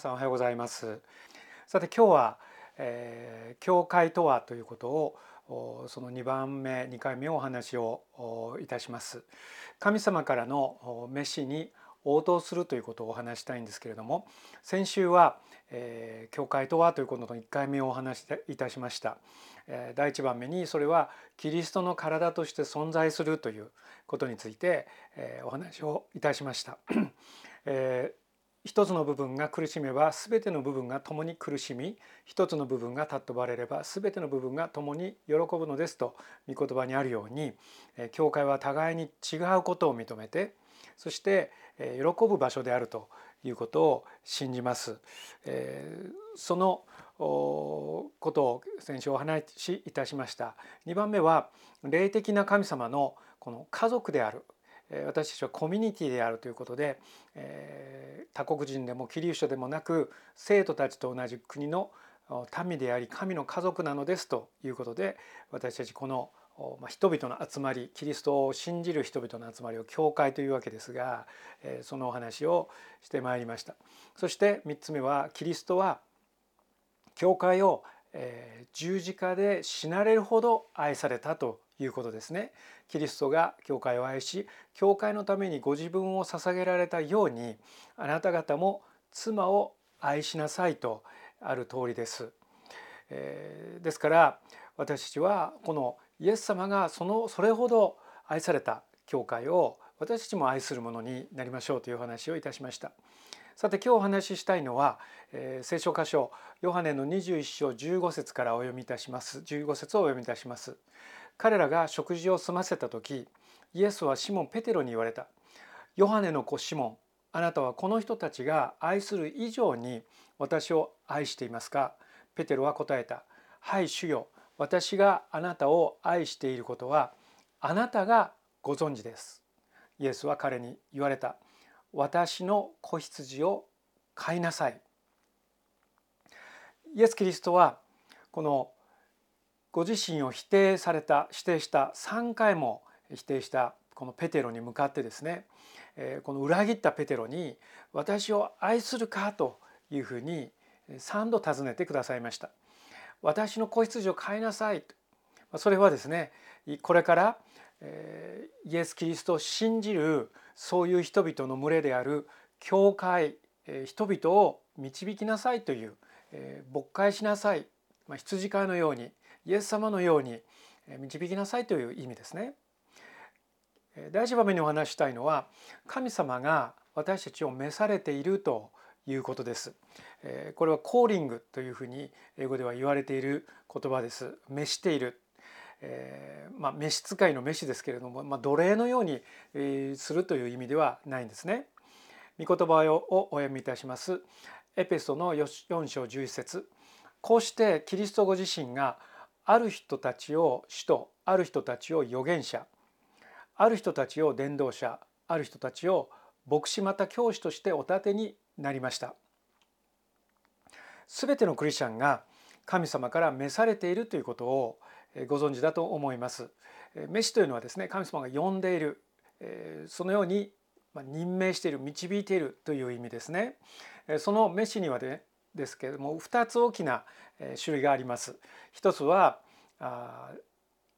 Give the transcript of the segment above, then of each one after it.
さんおはようございます。さて今日は、えー、教会とはということをその2番目2回目お話をいたします。神様からの召しに応答するということをお話したいんですけれども先週は、えー、教会とはということの1回目をお話しいたしました、えー、第1番目にそれはキリストの体として存在するということについて、えー、お話をいたしました、え一つの部分が苦しめば全ての部分が共に苦しみ一つの部分が尊ばれれば全ての部分が共に喜ぶのですと御言葉にあるように教会は互いに違うことを認めてそして喜ぶ場所であるということを信じます。そのことを先週お話しいたしました。2番目は霊的な神様のこの家族である私たちはコミュニティであるということで、えー、他国人でもキリストでもなく生徒たちと同じ国の民であり神の家族なのですということで私たちこの人々の集まりキリストを信じる人々の集まりを教会というわけですがそのお話をしてまいりましたそして3つ目はキリストは教会を十字架で死なれるほど愛されたということですね。キリストが教会を愛し教会のためにご自分を捧げられたようにあなた方も妻を愛しなさいとある通りです。えー、ですから私たちはこのイエス様がそのそれほど愛された教会を私たちも愛するものになりましょうという話をいたしました。さて今日お話ししたいのは、えー、聖書箇所ヨハネの21章15節からお読みいたします15節をお読みいたします。彼らが食事を済ませた時イエスはシモン・ペテロに言われた「ヨハネの子シモンあなたはこの人たちが愛する以上に私を愛していますか?」ペテロは答えた「はい主よ。私があなたを愛していることはあなたがご存知です」イエスは彼に言われた「私の子羊を飼いなさい」イエス・キリストはこのご自身を否定された否定した3回も否定したこのペテロに向かってですねこの裏切ったペテロに「私を愛するか?」というふうに3度尋ねてくださいました。私の子羊を飼いなさいそれはですねこれからイエス・キリストを信じるそういう人々の群れである教会人々を導きなさいという牧会しなさい羊飼いのようにイエス様のように導きなさいという意味ですね。第一場面にお話したいのは神様が私たちを召されているということです。これはコーリングというふうに英語では言われている言葉です。召している。えー、まあ、召使いの召しですけれども、まあ、奴隷のようにするという意味ではないんですね。御言葉をお読みいたします。エペソの4章11節こうしてキリストご自身がある人たちを使徒ある人たちを預言者ある人たちを伝道者ある人たちを牧師また教師としてお立てになりました。すべてのクリスチャンが神様から召されているということをご存知だと思います。召しというのはですね神様が呼んでいるそのように任命している導いているという意味ですね。その召しにはねですけれども2つ大きな種類があります。一つは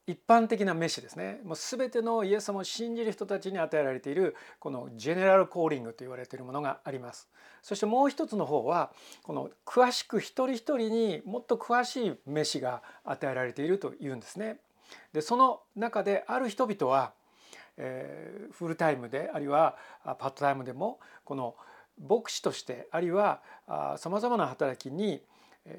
一般的な召しですね。もう全てのイエス様を信じる人たちに与えられているこのジェネラルコーリングと言われているものがあります。そしてもう一つの方はこの詳しく一人一人にもっと詳しい召しが与えられているというんですね。でその中である人々は、えー、フルタイムであるいはパートタイムでもこの牧師としてあるいはさまざまな働きに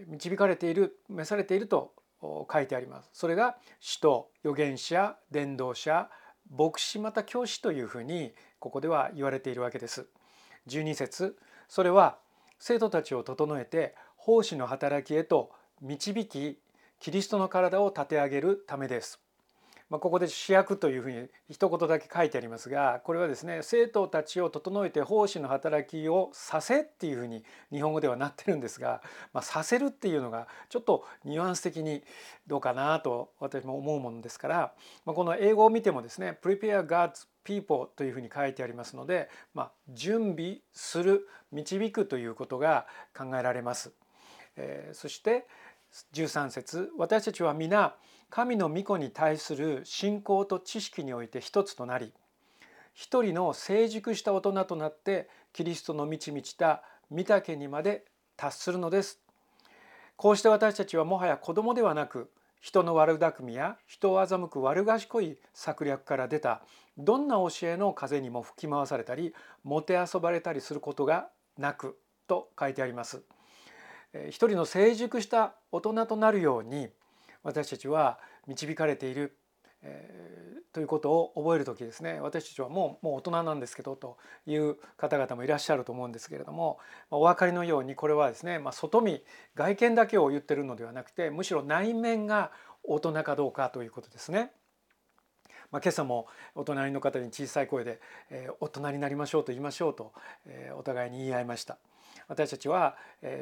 導かれている召されていると書いてあります。それが使徒預言者伝道者牧師また教師というふうにここでは言われているわけです。12節それは生徒たちを整えて奉仕の働きへと導きキリストの体を立て上げるためです。まあ、ここで主役というふうに一言だけ書いてありますがこれはですね生徒たちを整えて奉仕の働きをさせっていうふうに日本語ではなってるんですが、まあ、させるっていうのがちょっとニュアンス的にどうかなと私も思うものですから、まあ、この英語を見てもですね Prepare God's people というふうに書いてありますので、まあ、準備する導くということが考えられます。えー、そして13節私たちは皆神の御子に対する信仰と知識において一つとなり一人の成熟した大人となってキリストの満ち満ちた御岳にまで達するのです。こうして私たちはもはや子供ではなく人の悪巧みや人を欺く悪賢い策略から出たどんな教えの風にも吹き回されたりもてあそばれたりすることがなくと書いてあります。一人の成熟した大人となるように私たちは導かれている、えー、ということを覚える時ですね私たちはもうもう大人なんですけどという方々もいらっしゃると思うんですけれどもお分かりのようにこれはですね、まあ、外見外見だけを言ってるのではなくてむしろ内面が大人かどうかということですね。まあ、今朝もお隣の方に小さい声で、えー、大人になりましょうと言いましょうと、えー、お互いに言い合いました。私たちは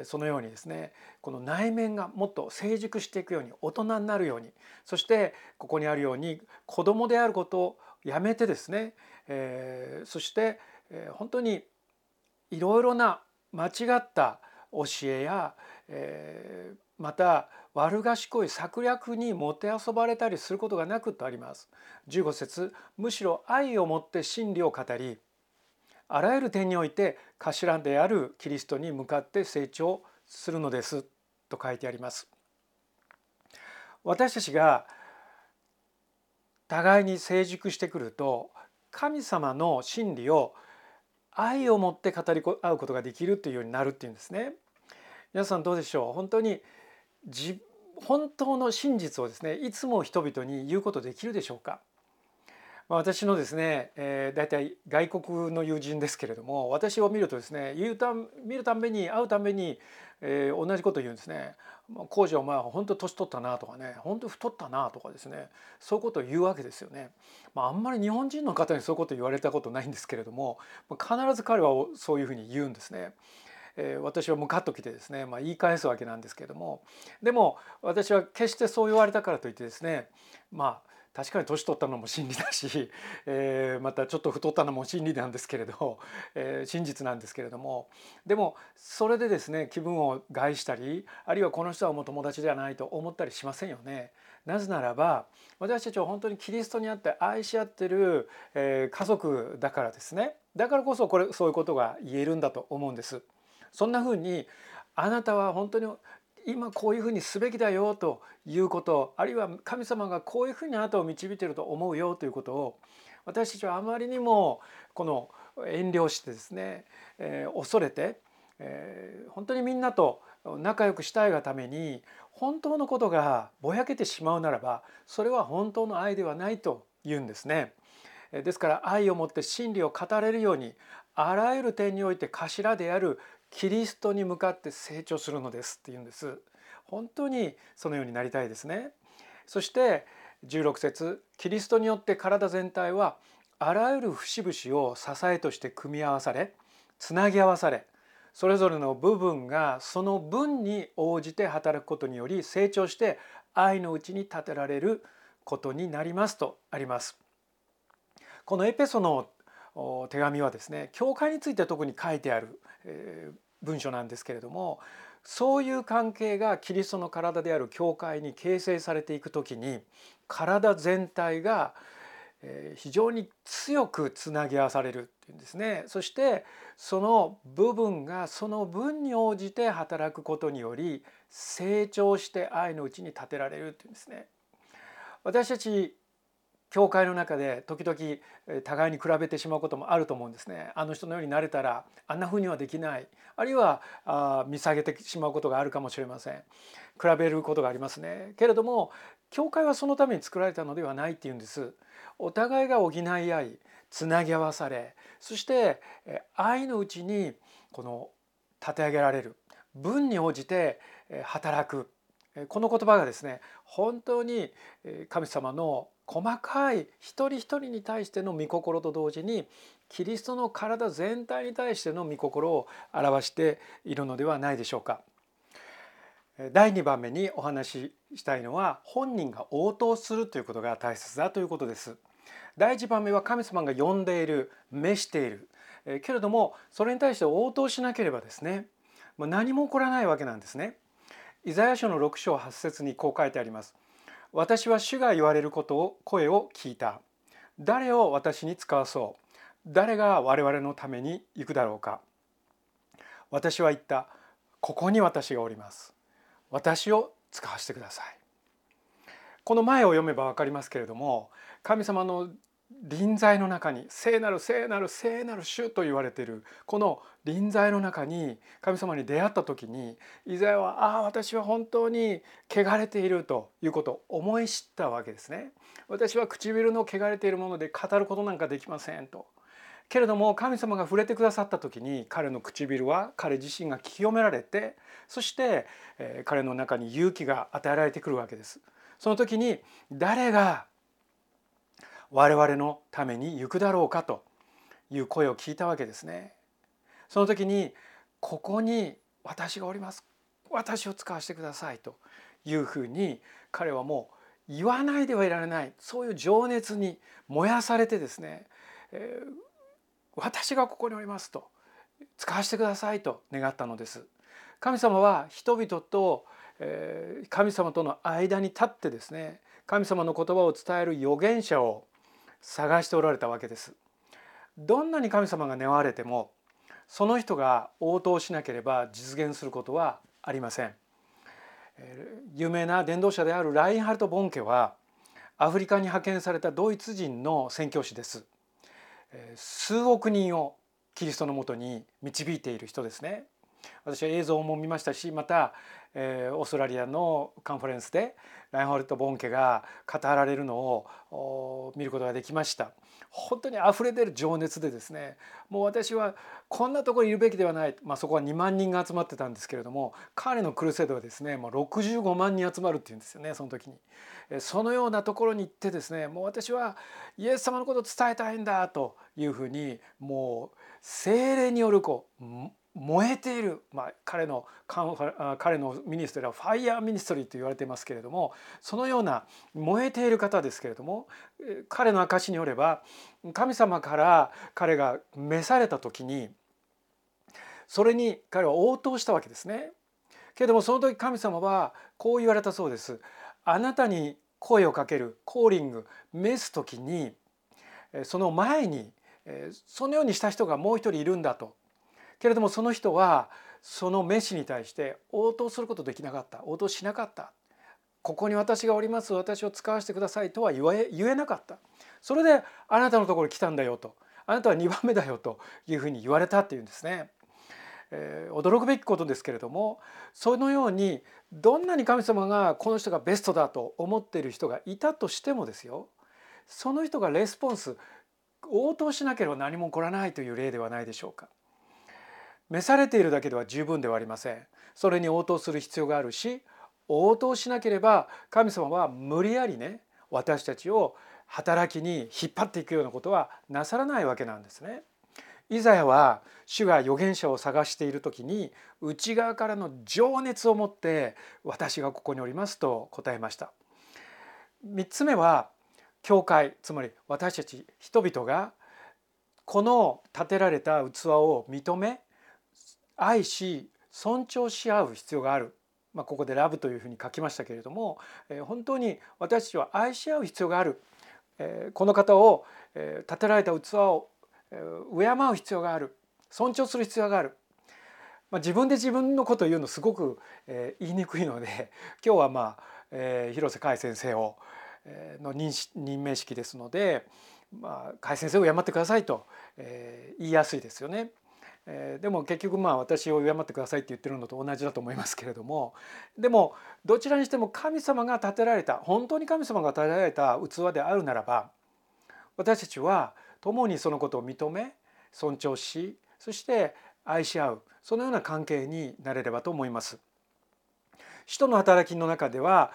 そのようにですねこの内面がもっと成熟していくように大人になるようにそしてここにあるように子供であることをやめてですね、そして本当にいろいろな間違った教えや、また悪賢い策略にもてあそばれたりすることがなくとあります。15節むしろ愛をもって真理を語りあらゆる点において頭であるキリストに向かって成長するのですと書いてあります。私たちが互いに成熟してくると神様の真理を愛を持って語り合うことができるというようになるっていうんですね。皆さんどうでしょう？本当に本当の真実をですねいつも人々に言うことできるでしょうか？ま私のですね、えー、大体外国の友人ですけれども私を見るとですね言うた見るたんびに会うたんびに、えー、同じこと言うんですね。工事お前は本当年取ったなとかね本当太ったなとかですねそういうことを言うわけですよね。まあ、あんまり日本人の方にそういうこと言われたことないんですけれども必ず彼はそういうふうに言うんですね。え、私はムカッときてですね、まあ、言い返すわけなんですけれどもでも私は決してそう言われたからといってですねまあ確かに年取ったのも真理だし、えー、またちょっと太ったのも真理なんですけれど、えー、真実なんですけれどもでもそれでですね気分を害したりあるいはこの人はもう友達ではないと思ったりしませんよね。なぜならば私たちは本当にキリストにあって愛し合ってる、えー、家族だからですねだからこそこれそういうことが言えるんだと思うんです。そんな風にあなたは本当に今こういうふうにすべきだよということあるいは神様がこういうふうにあなたを導いていると思うよということを私たちはあまりにもこの遠慮してですね、えー、恐れて、えー、本当にみんなと仲良くしたいがために本当のことがぼやけてしまうならばそれは本当の愛ではないと言うんですね。ですから愛をもって真理を語れるようにあらゆる点において頭であるキリストに向かって成長するのですって言うんです本当にそのようになりたいですねそして16節キリストによって体全体はあらゆる節々を支えとして組み合わされつなぎ合わされそれぞれの部分がその分に応じて働くことにより成長して愛のうちに立てられることになりますとあります。このエペソの手紙はですね教会について特に書いてある文書なんですけれどもそういう関係がキリストの体である教会に形成されていく時に体全体が非常に強くつなぎ合わされるっていうんですね。そしてその部分がその分に応じて働くことにより成長して愛のうちに立てられるっていうんですね。私たち教会の中で時々互いに比べてしまうこともあると思うんですね。あの人のようになれたらあんな風にはできないあるいはあ見下げてしまうことがあるかもしれません。比べることがありますね。けれども教会はそのために作られたのではないっていうんです。お互いが補い合いつなぎ合わされそして愛のうちにこの立て上げられる分に応じて働くこの言葉がですね本当に神様の細かい一人一人に対しての御心と同時にキリストの体全体に対しての御心を表しているのではないでしょうか。第2番目にお話ししたいのは本人が応答するということが大切だということです。第一番目は神様が呼んでいる召している、えけれどもそれに対して応答しなければですね何も起こらないわけなんですね。イザヤ書の6章8節にこう書いてあります。私は主が言われることを声を聞いた。誰を私に使わそう。誰が我々のために行くだろうか。私は言った。ここに私がおります。私を使わせてください。この前を読めば分かりますけれども神様の臨在の中に聖なる聖なる聖なる主と言われているこの臨在の中に神様に出会った時にイザヤはああ私は本当に汚れているということを思い知ったわけですね。私は唇の汚れているもので語ることなんかできませんと。けれども神様が触れてくださった時に彼の唇は彼自身が清められてそして、彼の中に勇気が与えられてくるわけです。その時に誰が我々のために行くだろうかという声を聞いたわけですね。その時にここに私がおります私を使わせてくださいというふうに彼はもう言わないではいられないそういう情熱に燃やされてですね、えー、私がここにおりますと使わせてくださいと願ったのです。神様は人々と神様との間に立ってですね神様の言葉を伝える預言者を探しておられたわけです。どんなに神様が願われてもその人が応答しなければ実現することはありません。有名な伝道者であるラインハルト・ボンケはアフリカに派遣されたドイツ人の宣教師です。数億人をキリストのもとに導いている人ですね。私は映像も見ましたしまた、えー、オーストラリアのカンファレンスでラインホルト・ボンケが語られるのを見ることができました本当に溢れ出る情熱でですねもう私はこんなところにいるべきではない、まあ、そこは2万人が集まってたんですけれども彼のクルセドはですねもう65万人集まるっていうんですよねその時に。そのようなところに行ってですねもう私はイエス様のことを伝えたいんだというふうにもう聖霊によるこう燃えている、まあ、彼の彼のミニストリーは fire ministry と言われていますけれどもそのような燃えている方ですけれども彼の証によれば神様から彼が召された時にそれに彼は応答したわけですね。けれどもその時神様はこう言われたそうです。あなたに声をかけるコーリング召す時にその前にそのようにした人がもう一人いるんだとけれどもその人はその召しに対して応答することできなかった。応答しなかった。ここに私がおります。私を使わせてください。とは言え言えなかった。それであなたのところに来たんだよと。あなたは2番目だよというふうに言われたっていうんですね。えー、驚くべきことですけれどもそのようにどんなに神様がこの人がベストだと思っている人がいたとしてもですよその人がレスポンス応答しなければ何も起こらないという例ではないでしょうか。召されているだけでは十分ではありませんそれに応答する必要があるし応答しなければ神様は無理やりね私たちを働きに引っ張っていくようなことはなさらないわけなんですね。イザヤは主が預言者を探している時に内側からの情熱を持って私がここにおりますと答えました。3つ目は教会つまり私たち人々がこの建てられた器を認め愛し尊重し合う必要がある、まあ、ここで「ラブ」というふうに書きましたけれども、えー、本当に私たちは愛し合う必要がある、えー、この方を、えー、建てられた器を、えー、敬う必要がある。尊重する必要がある、まあ、自分で自分のことを言うのすごく、えー、言いにくいので 今日はまあ、えー、広瀬海先生を、えー、の任任命式ですので、まあ、海先生を敬ってくださいと、えー、言いやすいですよね。えー、でも結局まあ私を敬ってくださいって言ってるのと同じだと思いますけれどもでもどちらにしても神様が建てられた本当に神様が建てられた器であるならば私たちは共にそのことを認め尊重しそして愛し合うそのような関係になれればと思います。使徒の働きの中では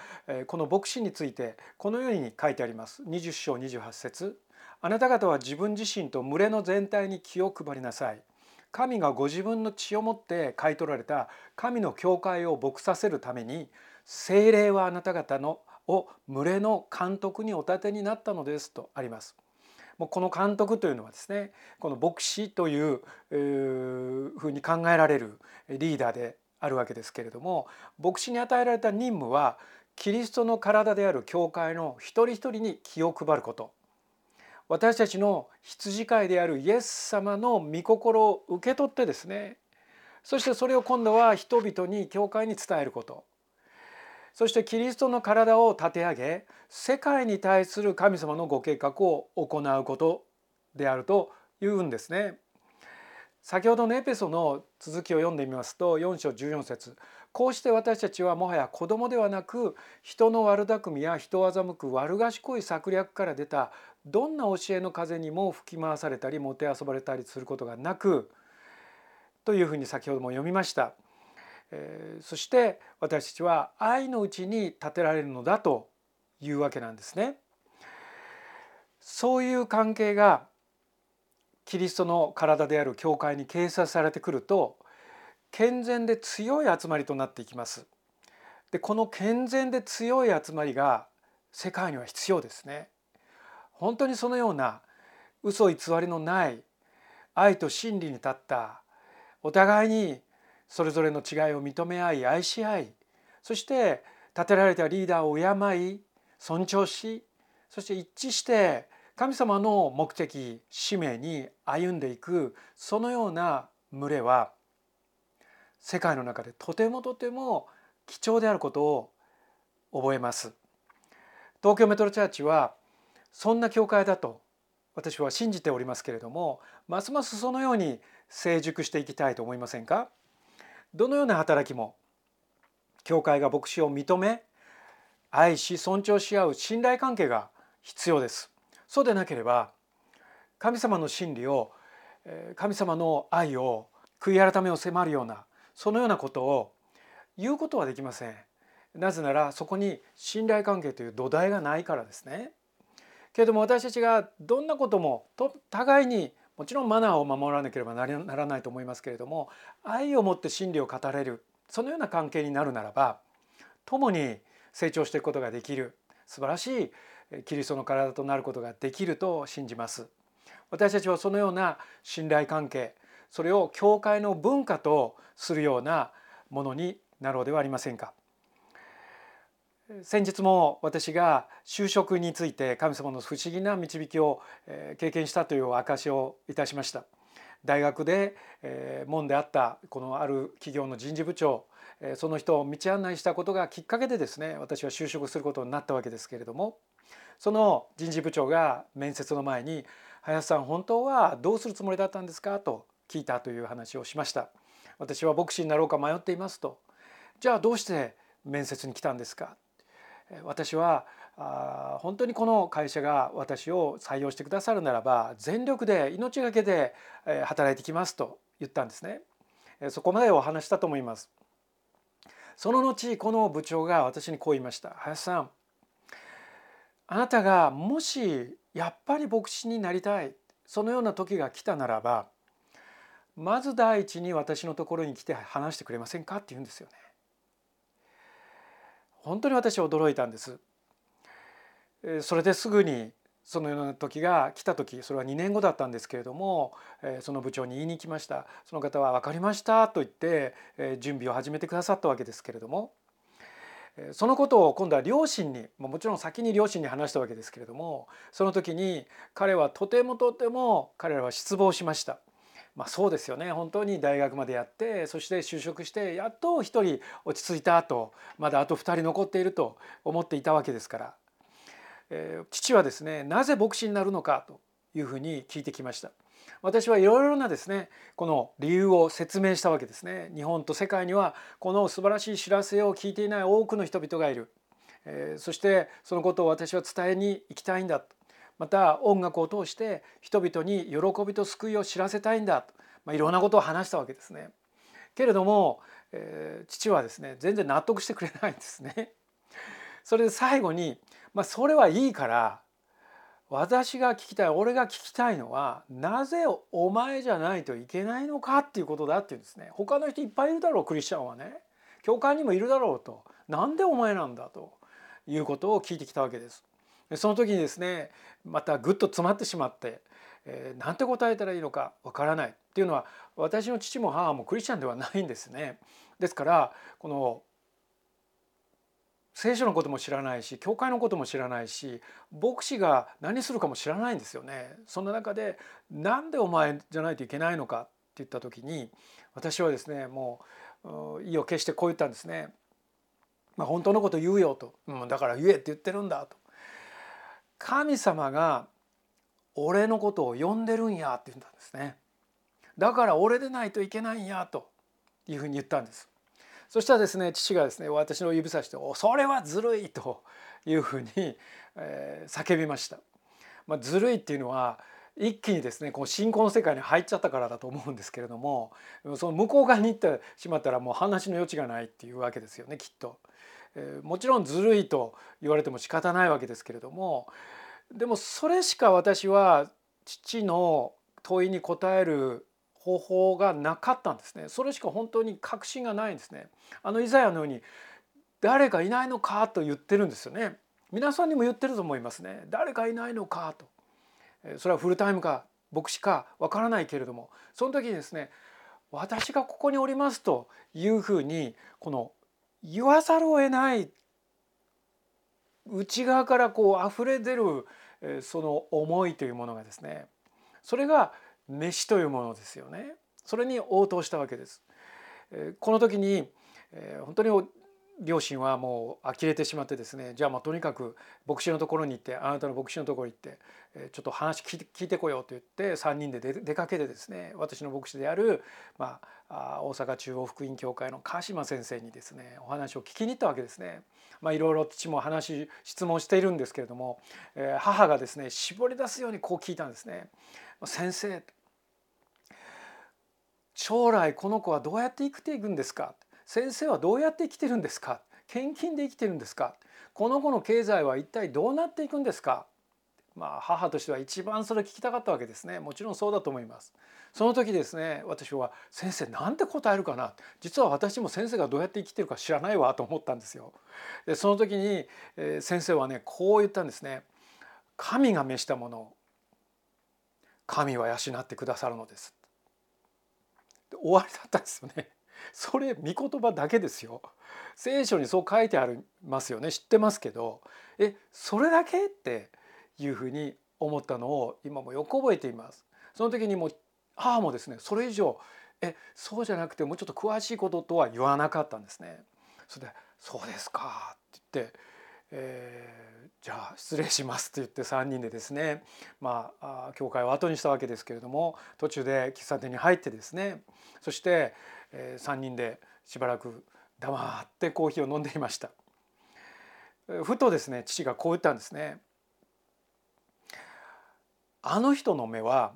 この牧師についてこのように書いてあります。20章28節あなた方は自分自身と群れの全体に気を配りなさい。神がご自分の血をもって買い取られた神の教会を牧させるために精霊はあなた方のを群れの監督にお立てになったのですとあります。もうこの監督というのはですねこの牧師というふうに考えられるリーダーであるわけですけれども牧師に与えられた任務はキリストの体である教会の一人一人に気を配ること私たちの羊飼いであるイエス様の御心を受け取ってですねそしてそれを今度は人々に教会に伝えることそしてキリストの体を立て上げ世界に対する神様のご計画を行うことであるというんですね。先ほどのエペソの続きを読んでみますと4章14節こうして私たちはもはや子供ではなく人の悪巧みや人を欺く悪賢い策略から出たどんな教えの風にも吹き回されたりもてあそばれたりすることがなくというふうに先ほども読みました。えー、そして私たちは愛のうちに立てられるのだというわけなんですね。そういう関係がキリストの体である教会に掲載されてくると健全で強い集まりとなっていきます。でこの健全で強い集まりが世界には必要ですね。本当にそのような嘘偽りのない愛と真理に立ったお互いにそれぞれの違いを認め合い愛し合いそして立てられたリーダーを敬い尊重しそして一致して神様の目的使命に歩んでいくそのような群れは世界の中でとてもとても貴重であることを覚えます。東京メトロチャーチはそんな教会だと私は信じておりますけれどもますますそのように成熟していきたいと思いませんか？どのような働きも教会が牧師を認め愛し尊重し合う信頼関係が必要です。そうでなければ神様の真理を神様の愛を悔い改めを迫るようなそのようなことを言うことはできません。なぜならそこに信頼関係という土台がないからですね。けれども私たちがどんなことも互いにもちろんマナーを守らなければならないと思いますけれども愛を持って真理を語れるそのような関係になるならば共に成長していくことができる素晴らしいキリストの体となることができると信じます。私たちはそのような信頼関係それを教会の文化とするようなものになろうではありませんか。先日も私が就職について神様の不思議な導きを経験したという証をいたしました。大学で門であったこのある企業の人事部長その人を道案内したことがきっかけでですね私は就職することになったわけですけれどもその人事部長が面接の前に「林さん本当はどうするつもりだったんですか?」と聞いたという話をしました私は牧師になろうか迷っていますとじゃあどうして面接に来たんですか？私はあ本当にこの会社が私を採用してくださるならば全力で命がけで働いてきますと言ったんですね。そこまでお話したと思います。その後この部長が私にこう言いました。林さんあなたがもしやっぱり牧師になりたいそのような時が来たならばまず第一に私のところに来て話してくれませんかって言うんですよね。本当に私は驚いたんです。それですぐにそのような時が来た時それは2年後だったんですけれどもその部長に言いに行きました。その方は「分かりました」と言って準備を始めてくださったわけですけれども。そのことを今度は両親にもちろん先に両親に話したわけですけれどもその時に彼はとてもとても彼らは失望しました。まあ、そうですよね本当に大学までやってそして就職してやっと1人落ち着いたとまだあと2人残っていると思っていたわけですから、えー、父はですねなぜ牧師になるのかというふうに聞いてきました。私はいろいろなですねこの理由を説明したわけですね。日本と世界にはこの素晴らしい知らせを聞いていない多くの人々がいる。えー、そしてそのことを私は伝えに行きたいんだまた音楽を通して人々に喜びと救いを知らせたいんだと、まあ、いろんなことを話したわけですね。けれども、えー、父はですね全然納得してくれないんですね。それで最後に、まあ、それはいいから私が聞きたい俺が聞きたいのはなぜお前じゃないといけないのかっていうことだっていうんですね他の人いっぱいいるだろうクリスチャンはね教会にもいるだろうとなんでお前なんだということを聞いてきたわけです。その時にですねまたぐっと詰まってしまって、えー、なんて答えたらいいのかわからないっていうのは私の父も母もクリスチャンではないんですね。ですからこの聖書のことも知らないし教会のことも知らないし牧師が何するかも知らないんですよね。そんな中でなんでお前じゃないといけないのかって言った時に私はですねもう意を決してこう言ったんですね。まあ、本当のこと言うよと、うん、だから言えって言ってるんだと。神様が俺のことを呼んでるんやって言ったんですね。だから俺でないといけないんやというふうに言ったんです。そしたらですね父がですね私の指さして「それはずるい!」というふうに、えー、叫びました。まあ、ずるいっていうのは一気にですねこう信仰の世界に入っちゃったからだと思うんですけれどもその向こう側に行ってしまったらもう話の余地がないっていうわけですよねきっと。えー、もちろんずるいと言われても仕方ないわけですけれどもでもそれしか私は父の問いに答える方法がなかったんですね。それしか本当に確信がないんですね。あのイザヤのように誰かいないのかと言ってるんですよね。皆さんにも言ってると思いますね。誰かいないのかと。それはフルタイムか牧師かわからないけれどもその時にですね私がここにおりますというふうにこの言わざるを得ない。内側からこう溢れ出るその思いというものがですね。それが飯というものですよね。それに応答したわけです。この時に本当に両親はもう呆れてしまってですねじゃあまあとにかく牧師のところに行ってあなたの牧師のところに行ってちょっと話聞いて聞いてこようと言って3人で出かけてですね私の牧師である、まあ、大阪中央福音教会の鹿島先生にですねお話を聞きに行ったわけですね。まあ、いろいろ父も話質問しているんですけれどもえ母がですね絞り出すようにこう聞いたんですね。先生将来この子はどうやって生きていくんですか？先生はどうやって生きてるんですか？献金で生きてるんですか？この子の経済は一体どうなっていくんですか？まあ母としては一番それ聞きたかったわけですね。もちろんそうだと思います。その時ですね私は先生なんて答えるかな？実は私も先生がどうやって生きてるか知らないわと思ったんですよ。でその時に、え先生はねこう言ったんですね。神が召したもの神は養ってくださるのです。終わりだったんですよね。それ御言葉だけですよ。聖書にそう書いてありますよね知ってますけどえそれだけっていうふうに思ったのを今もよく覚えています。その時にも母もですねそれ以上えそうじゃなくてもうちょっと詳しいこととは言わなかったんですね。それで「そうですか」って言って、えーじゃあ失礼します」と言って3人でですねまあ教会を後にしたわけですけれども途中で喫茶店に入ってですねそして、え3人でしばらく黙ってコーヒーを飲んでいました。ふとですね父がこう言ったんですね。あの人の目は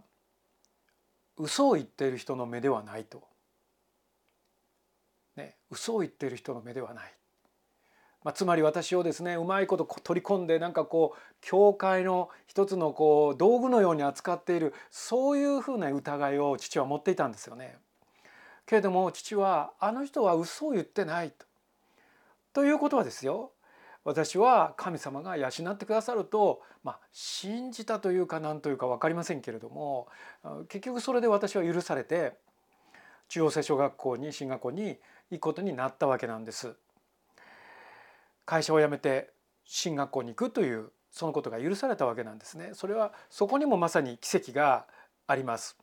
嘘を言っている人の目ではないと。ね、嘘を言っている人の目ではない。まあ、つまり私をですねうまいこと取り込んでなんかこう教会の一つのこう道具のように扱っているそういうふうな疑いを父は持っていたんですよね。けれども父はあの人は嘘を言ってないと。ということはですよ私は神様が養ってくださると、まあ、信じたというか何というか分かりませんけれども結局それで私は許されて中央聖書学校に進学校に行くことになったわけなんです。会社を辞めて進学校に行くというそのことが許されたわけなんですね。それはそこにもまさに奇跡があります。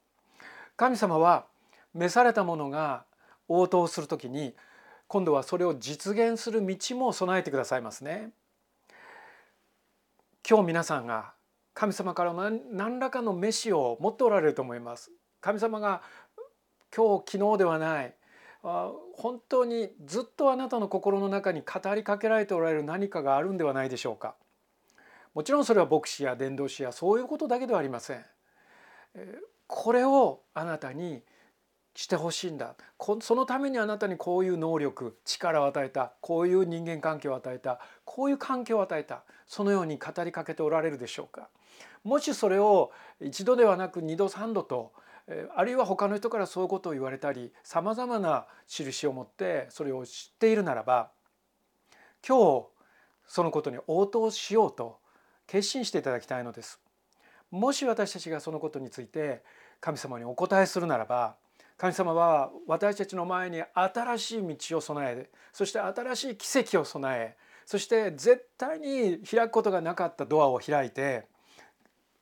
神様は召されたものが応答するときに今度はそれを実現する道も備えてくださいますね。今日皆さんが神様から何らかの飯を持っておられると思います。神様が今日昨日ではない本当にずっとあなたの心の中に語りかけられておられる何かがあるんではないでしょうか。もちろんそれは牧師や伝道師やそういうことだけではありません。これをあなたにしてほしいんだ。そのためにあなたにこういう能力力を与えた。こういう人間関係を与えた。こういう環境を与えた。そのように語りかけておられるでしょうか。もしそれを一度ではなく二度三度とあるいは他の人からそういうことを言われたりさまざまな印を持ってそれを知っているならば今日そのことに応答しようと決心していただきたいのです。もし私たちがそのことについて神様にお答えするならば神様は私たちの前に新しい道を備えそして新しい奇跡を備えそして絶対に開くことがなかったドアを開いて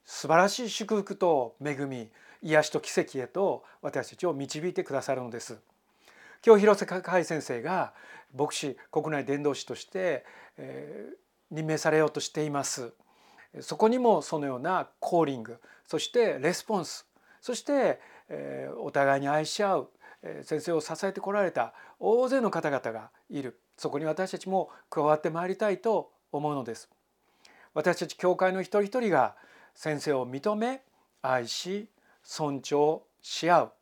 素晴らしい祝福と恵み癒しと奇跡へと私たちを導いてくださるのです。今日広瀬海先生が牧師国内伝道師として、えー、任命されようとしています。そこにもそのようなコーリングそしてレスポンスそして、えー、お互いに愛し合う、えー、先生を支えてこられた大勢の方々がいるそこに私たちも加わってまいりたいと思うのです。私たち教会の一人一人が先生を認め愛し尊重し合う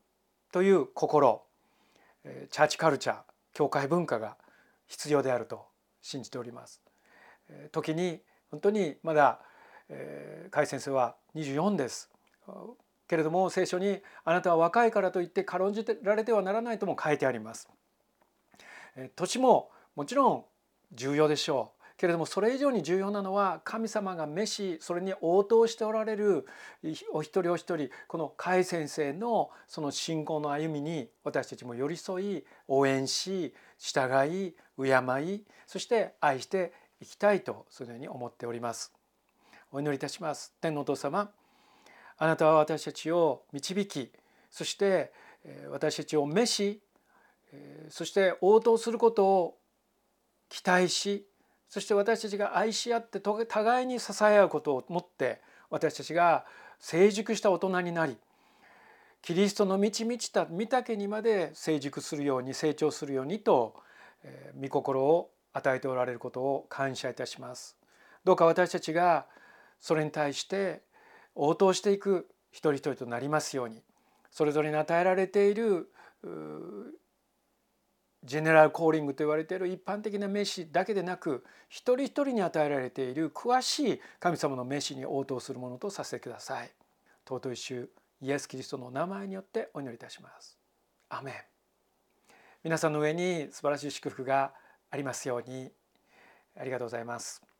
という心チャーチカルチャー教会文化が必要であると信じております。時に本当にまだ甲斐先生は24です。けれども聖書にあなたは若いからといって軽んじられてはならないとも書いてあります。年ももちろん重要でしょう。けれどもそれ以上に重要なのは神様が召しそれに応答しておられるお一人お一人この甲斐先生のその信仰の歩みに私たちも寄り添い応援し従い敬いそして愛していきたいとそのように思っております。お祈りいたします。天のお父様あなたは私たちを導きそして私たちを召しそして応答することを期待しそして私たちが愛し合って互いに支え合うことをもって私たちが成熟した大人になりキリストの満ち満ちた御岳にまで成熟するように成長するようにと御心を与えておられることを感謝いたします。どうか私たちがそれに対して応答していく一人一人となりますようにそれぞれに与えられているジェネラルコーリングと言われている一般的な名詞だけでなく一人一人に与えられている詳しい神様の名詞に応答するものとさせてください。尊い主イエス・キリストの名前によってお祈りいたします。アメン皆さんの上に素晴らしい祝福がありますようにありがとうございます。